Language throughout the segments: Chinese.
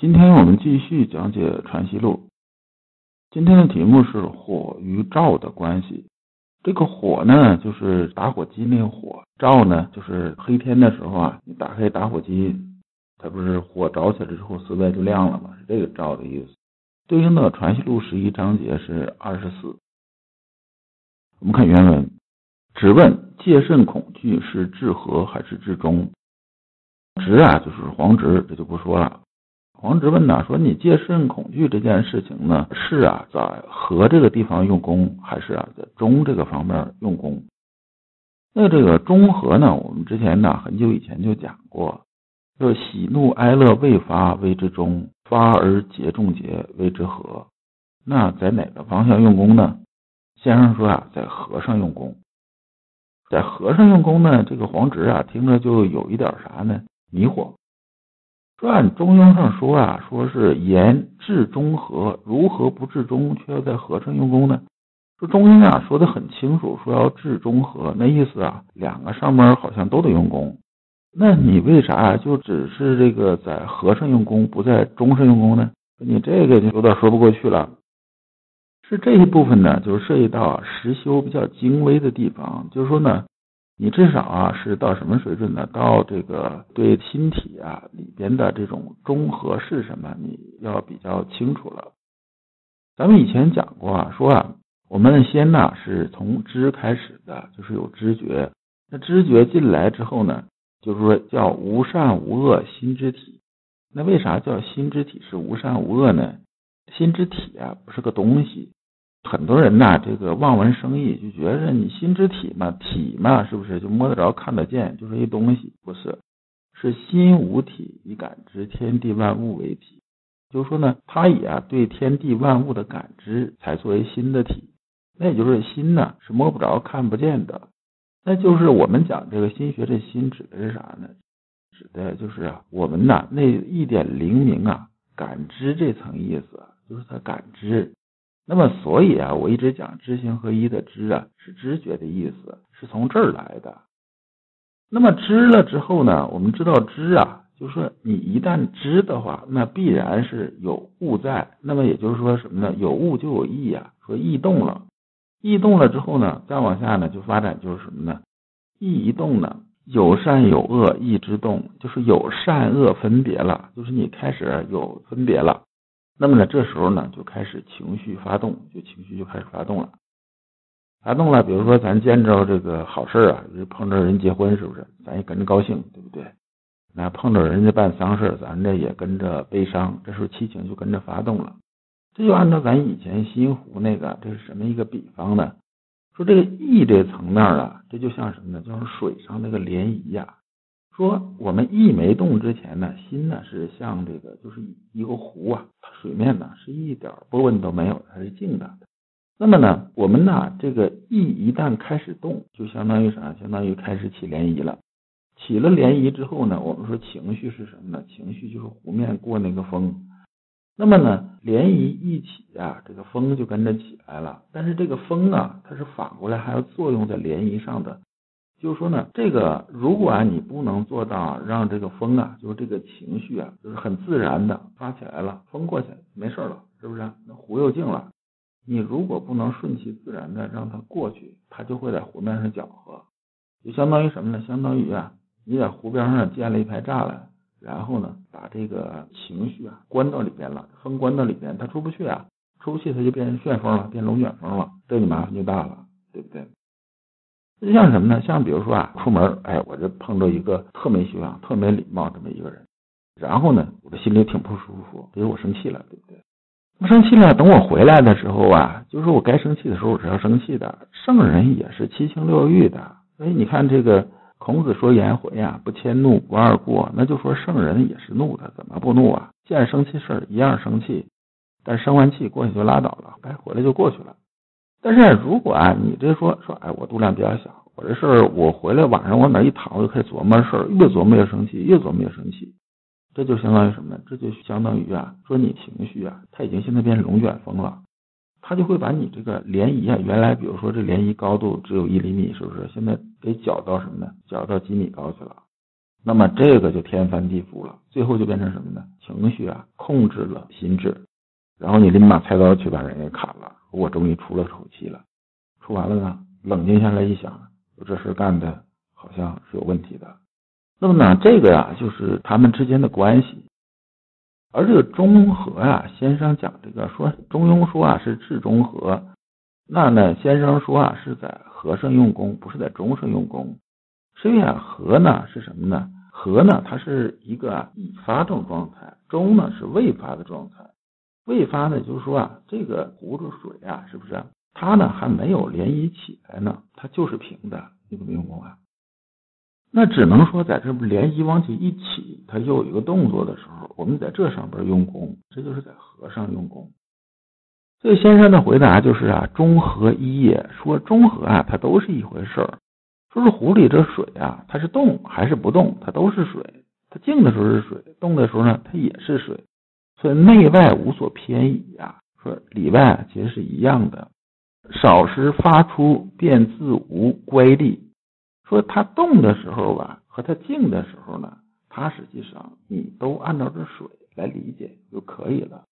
今天我们继续讲解《传习录》。今天的题目是火与照的关系。这个火呢，就是打火机那个火；照呢，就是黑天的时候啊，你打开打火机，它不是火着起来之后，四外就亮了吗？是这个“照”的意思。对应的《传习录》十一章节是二十四。我们看原文：只问戒慎恐惧是治和还是治中？直啊，就是黄直，这就不说了。黄直问呐，说你戒慎恐惧这件事情呢，是啊，在和这个地方用功，还是啊，在中这个方面用功？那这个中和呢，我们之前呢很久以前就讲过，就喜怒哀乐未发谓之中，发而节众节谓之和。那在哪个方向用功呢？先生说啊，在和上用功，在和尚用功呢，这个黄直啊，听着就有一点啥呢？迷惑。说按中庸上说啊，说是言治中和，如何不治中，却要在和上用功呢？说中庸啊说的很清楚，说要治中和，那意思啊，两个上面好像都得用功。那你为啥就只是这个在和上用功，不在中上用功呢？你这个就有点说不过去了。是这一部分呢，就是涉及到实修比较精微的地方，就是说呢。你至少啊是到什么水准呢？到这个对心体啊里边的这种中和是什么，你要比较清楚了。咱们以前讲过啊，说啊，我们先呢是从知开始的，就是有知觉。那知觉进来之后呢，就是说叫无善无恶心之体。那为啥叫心之体是无善无恶呢？心之体啊不是个东西。很多人呐，这个望文生义，就觉着你心之体嘛，体嘛，是不是就摸得着、看得见，就是一东西？不是，是心无体，以感知天地万物为体。就是说呢，他以啊对天地万物的感知，才作为心的体。那也就是心呢，是摸不着、看不见的。那就是我们讲这个心学，这心指的是啥呢？指的就是啊，我们呐那一点灵明啊，感知这层意思，就是他感知。那么，所以啊，我一直讲知行合一的知啊，是知觉的意思，是从这儿来的。那么知了之后呢，我们知道知啊，就是说你一旦知的话，那必然是有物在。那么也就是说什么呢？有物就有意啊，说意动了，意动了之后呢，再往下呢，就发展就是什么呢？意一动呢，有善有恶意之动，就是有善恶分别了，就是你开始有分别了。那么呢，这时候呢，就开始情绪发动，就情绪就开始发动了，发动了。比如说，咱见着这个好事啊，碰着人结婚，是不是？咱也跟着高兴，对不对？那碰着人家办丧事咱这也跟着悲伤，这时候七情就跟着发动了。这就按照咱以前心湖那个，这是什么一个比方呢？说这个意这层面啊，这就像什么呢？就像水上那个涟漪呀。说我们意没动之前呢，心呢是像这个，就是一个湖啊，水面呢是一点波纹都没有，它是静的。那么呢，我们呢这个意一旦开始动，就相当于啥？相当于开始起涟漪了。起了涟漪之后呢，我们说情绪是什么呢？情绪就是湖面过那个风。那么呢，涟漪一起啊，这个风就跟着起来了。但是这个风啊，它是反过来还要作用在涟漪上的。就是说呢，这个如果啊你不能做到让这个风啊，就是这个情绪啊，就是很自然的发起来了，风过去了没事了，是不是？那湖又静了。你如果不能顺其自然的让它过去，它就会在湖面上搅和，就相当于什么呢？相当于啊，你在湖边上建了一排栅栏，然后呢，把这个情绪啊关到里边了，风关到里边，它出不去啊，出不去它就变成旋风了，变龙卷风了，这你麻烦就大了，对不对？就像什么呢？像比如说啊，出门，哎，我这碰到一个特没修养、特没礼貌这么一个人，然后呢，我的心里挺不舒服，比如我生气了，对不对？我生气了，等我回来的时候啊，就是我该生气的时候我是要生气的。圣人也是七情六欲的，所以你看这个孔子说颜回呀，不迁怒，不贰过，那就说圣人也是怒的，怎么不怒啊？见生气事儿一样生气，但生完气过去就拉倒了，该回来就过去了。但是如果啊，你这说说，哎，我度量比较小，我这事儿我回来晚上往哪一躺，我就开始琢磨事儿，越琢磨越生气，越琢磨越生气。这就相当于什么呢？这就相当于啊，说你情绪啊，它已经现在变成龙卷风了，它就会把你这个涟漪啊，原来比如说这涟漪高度只有一厘米，是不是？现在给搅到什么呢？搅到几米高去了。那么这个就天翻地覆了，最后就变成什么呢？情绪啊控制了心智，然后你拎把菜刀去把人给砍了。我终于出了口气了，出完了呢，冷静下来一想，这事干的好像是有问题的。那么呢，这个呀，就是他们之间的关系。而这个中和啊，先生讲这个说，中庸说啊是治中和，那呢，先生说啊是在和上用功，不是在中上用功。实际上和呢是什么呢？和呢，它是一个已发动状态，中呢是未发的状态。未发呢，就是说啊，这个壶子水啊，是不是它呢还没有涟漪起来呢？它就是平的，你怎么用功啊？那只能说，在这涟漪往起一起，它又有一个动作的时候，我们在这上边用功，这就是在和上用功。这先生的回答就是啊，中和一也，说中和啊，它都是一回事儿。说是壶里这水啊，它是动还是不动，它都是水。它静的时候是水，动的时候呢，它也是水。所以内外无所偏倚啊。说里外其实是一样的，少时发出，便自无乖力。说它动的时候吧，和它静的时候呢，它实际上你都按照这水来理解就可以了。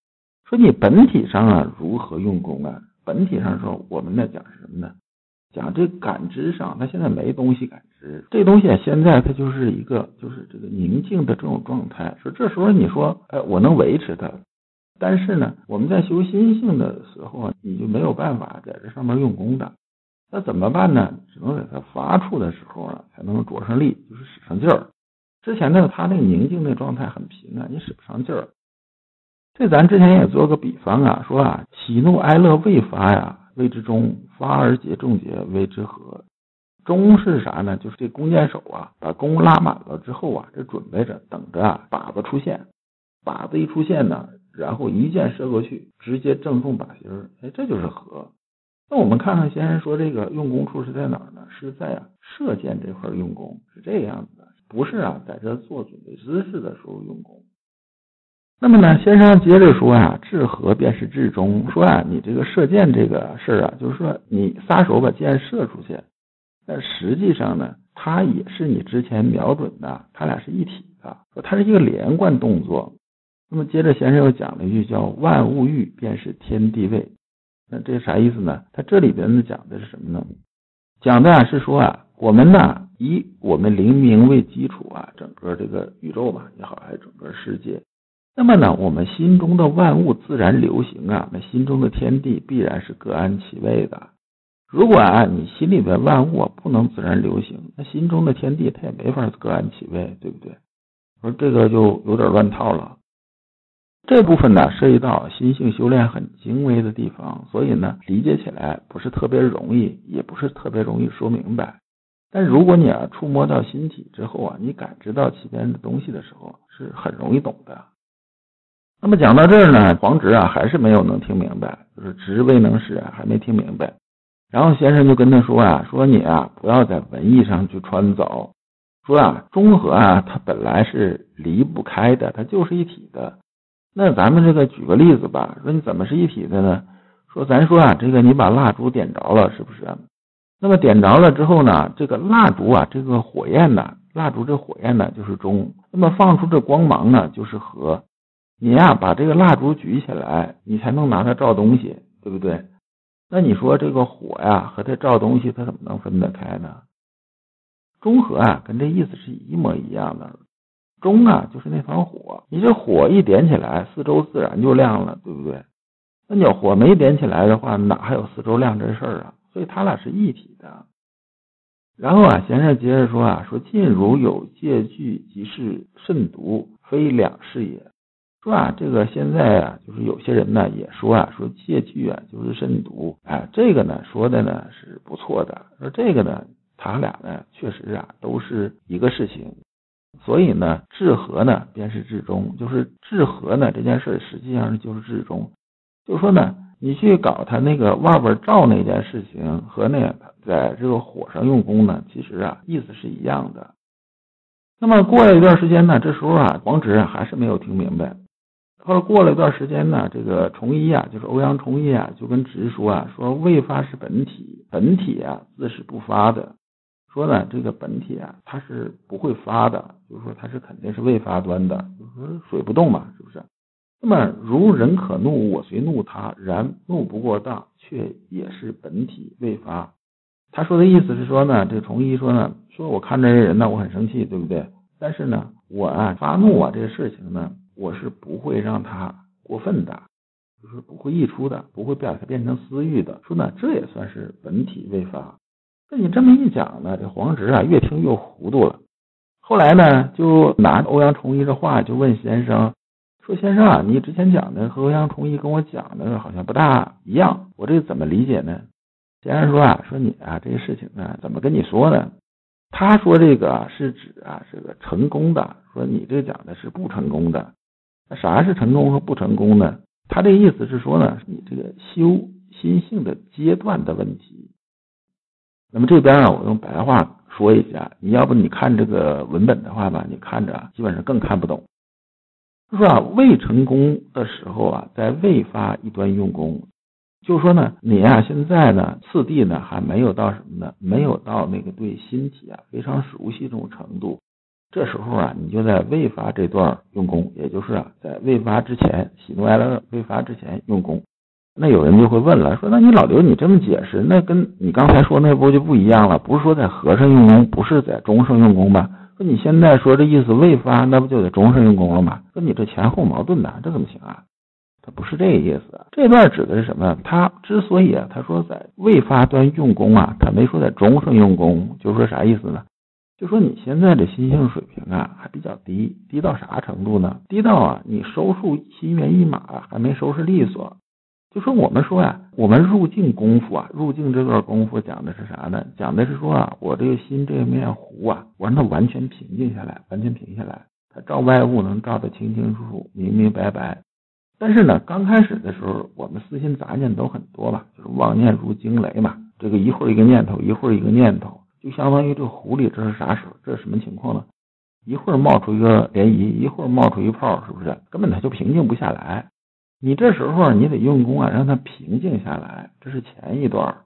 说你本体上啊，如何用功啊？本体上说，我们呢讲什么呢？讲这感知上，它现在没东西感知，这东西现在它就是一个就是这个宁静的这种状态。说这时候你说，哎，我能维持它，但是呢，我们在修心性的时候，你就没有办法在这上面用功的。那怎么办呢？只能在它发出的时候啊，才能着上力，就是使上劲儿。之前呢，它那个宁静的状态很平啊，你使不上劲儿。这咱之前也做个比方啊，说啊，喜怒哀乐未发呀，谓之中；发而结众结，谓之和。中是啥呢？就是这弓箭手啊，把弓拉满了之后啊，这准备着等着啊，靶子出现。靶子一出现呢，然后一箭射过去，直接正中靶心儿。哎，这就是和。那我们看看先生说这个用功处是在哪儿呢？是在射箭这块用功，是这样子的，不是啊在这做准备姿势的时候用功。那么呢，先生接着说啊，治和便是治中。说啊，你这个射箭这个事儿啊，就是说你撒手把箭射出去，但实际上呢，它也是你之前瞄准的，它俩是一体的，说它是一个连贯动作。那么接着先生又讲了一句叫“万物欲便是天地位”。那这啥意思呢？它这里边呢讲的是什么呢？讲的啊是说啊，我们呢以我们灵明为基础啊，整个这个宇宙吧也好，还是整个世界。那么呢，我们心中的万物自然流行啊，那心中的天地必然是各安其位的。如果啊你心里边万物不能自然流行，那心中的天地它也没法各安其位，对不对？说这个就有点乱套了。这部分呢，涉及到心性修炼很精微的地方，所以呢，理解起来不是特别容易，也不是特别容易说明白。但如果你啊触摸到心体之后啊，你感知到其边的东西的时候，是很容易懂的。那么讲到这儿呢，黄直啊还是没有能听明白，就是直未能使，还没听明白。然后先生就跟他说啊，说你啊不要在文艺上去穿凿，说啊中和啊它本来是离不开的，它就是一体的。那咱们这个举个例子吧，说你怎么是一体的呢？说咱说啊，这个你把蜡烛点着了，是不是？那么点着了之后呢，这个蜡烛啊，这个火焰呢，蜡烛这火焰呢就是中，那么放出这光芒呢就是和。你呀把这个蜡烛举起来，你才能拿它照东西，对不对？那你说这个火呀和它照东西，它怎么能分得开呢？中和啊，跟这意思是一模一样的。中啊，就是那团火，你这火一点起来，四周自然就亮了，对不对？那你要火没点起来的话，哪还有四周亮这事儿啊？所以它俩是一体的。然后啊，先生接着说啊，说近如有借据，即是慎独，非两事也。说啊，这个现在啊，就是有些人呢也说啊，说借据啊就是慎独，哎，这个呢说的呢是不错的。说这个呢，他俩呢确实啊都是一个事情。所以呢，治和呢便是治中，就是治和呢这件事实际上就是治中。就说呢，你去搞他那个外边照那件事情和那在这个火上用功呢，其实啊意思是一样的。那么过了一段时间呢，这时候啊黄直还是没有听明白。后来过了一段时间呢，这个崇一啊，就是欧阳崇一啊，就跟直说啊，说未发是本体，本体啊自是不发的。说呢，这个本体啊，它是不会发的，就是说它是肯定是未发端的，就是说水不动嘛，是不是？那么如人可怒，我虽怒他，然怒不过当，却也是本体未发。他说的意思是说呢，这崇一说呢，说我看这些人呢，我很生气，对不对？但是呢，我啊发怒啊，这个事情呢，我是不会让他过分的，就是不会溢出的，不会把它变成私欲的。说呢，这也算是本体未发。那你这么一讲呢，这黄直啊越听越糊涂了。后来呢，就拿欧阳崇一的话就问先生说：“先生啊，你之前讲的和欧阳崇一跟我讲的好像不大一样，我这怎么理解呢？”先生说啊，说你啊这个事情呢，怎么跟你说呢？他说这个是指啊这个成功的，说你这讲的是不成功的。那啥是成功和不成功呢？他这意思是说呢，你这个修心性的阶段的问题。那么这边啊，我用白话说一下，你要不你看这个文本的话吧，你看着基本上更看不懂。就说啊，未成功的时候啊，在未发一端用功，就说呢，你啊现在呢，次第呢还没有到什么呢？没有到那个对心体啊非常熟悉这种程度。这时候啊，你就在未发这段用功，也就是啊，在未发之前，喜怒哀乐未发之前用功。那有人就会问了，说那你老刘你这么解释，那跟你刚才说那不就不一样了？不是说在和尚用功，不是在中圣用功吧？说你现在说这意思未发，那不就得中圣用功了吗？说你这前后矛盾呐，这怎么行啊？他不是这个意思。这段指的是什么？他之所以啊，他说在未发端用功啊，他没说在中圣用功，就是说啥意思呢？就说你现在的心性水平啊还比较低，低到啥程度呢？低到啊你收束心猿意马还没收拾利索。就说我们说呀，我们入境功夫啊，入境这段功夫讲的是啥呢？讲的是说啊，我这个心这面湖啊，我让它完全平静下来，完全平下来，它照外物能照得清清楚楚、明明白白。但是呢，刚开始的时候，我们私心杂念都很多吧，就是妄念如惊雷嘛，这个一会儿一个念头，一会儿一个念头，就相当于这个湖里这是啥时候？这是什么情况呢？一会儿冒出一个涟漪，一会儿冒出一泡，是不是？根本它就平静不下来。你这时候你得用功啊，让它平静下来。这是前一段，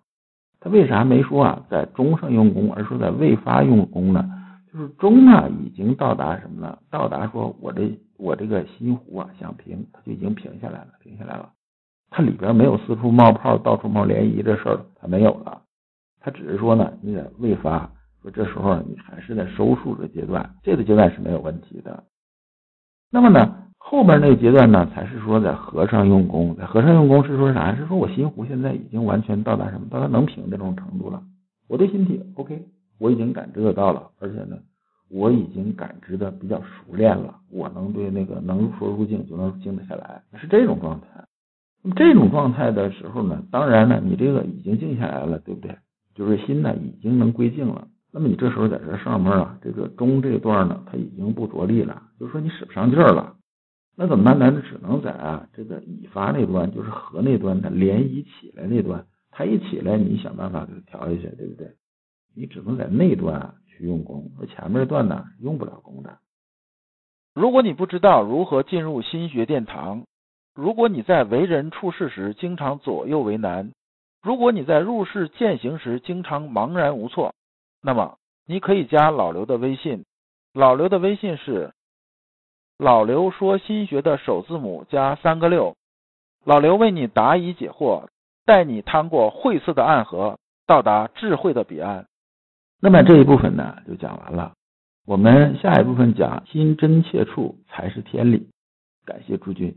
他为啥没说啊？在中上用功，而说在未发用功呢？就是中呢已经到达什么呢？到达说我这我这个心湖啊想平，它就已经平下来了，平下来了。它里边没有四处冒泡、到处冒涟漪这事儿，它没有了。他只是说呢，你得未发，说这时候你还是在收束的阶段，这个阶段是没有问题的。那么呢？后边那个阶段呢，才是说在和尚用功，在和尚用功是说啥？是说我心湖现在已经完全到达什么？到达能平的这种程度了。我对心体 OK，我已经感知得到了，而且呢，我已经感知的比较熟练了。我能对那个能说入境就能静得下来，是这种状态。那么这种状态的时候呢，当然呢，你这个已经静下来了，对不对？就是心呢已经能归静了。那么你这时候在这上面啊，这个中这段呢，它已经不着力了，就是说你使不上劲儿了。那怎么办呢？只能在啊这个已发那端，就是和那端的连一起来那端，它一起来，你想办法给它调一下，对不对？你只能在那段啊去用功，那前面这段呢用不了功的。如果你不知道如何进入心学殿堂，如果你在为人处事时经常左右为难，如果你在入世践行时经常茫然无措，那么你可以加老刘的微信，老刘的微信是。老刘说：“心学的首字母加三个六。”老刘为你答疑解惑，带你趟过晦涩的暗河，到达智慧的彼岸。那么这一部分呢，就讲完了。我们下一部分讲心真切处才是天理。感谢诸君。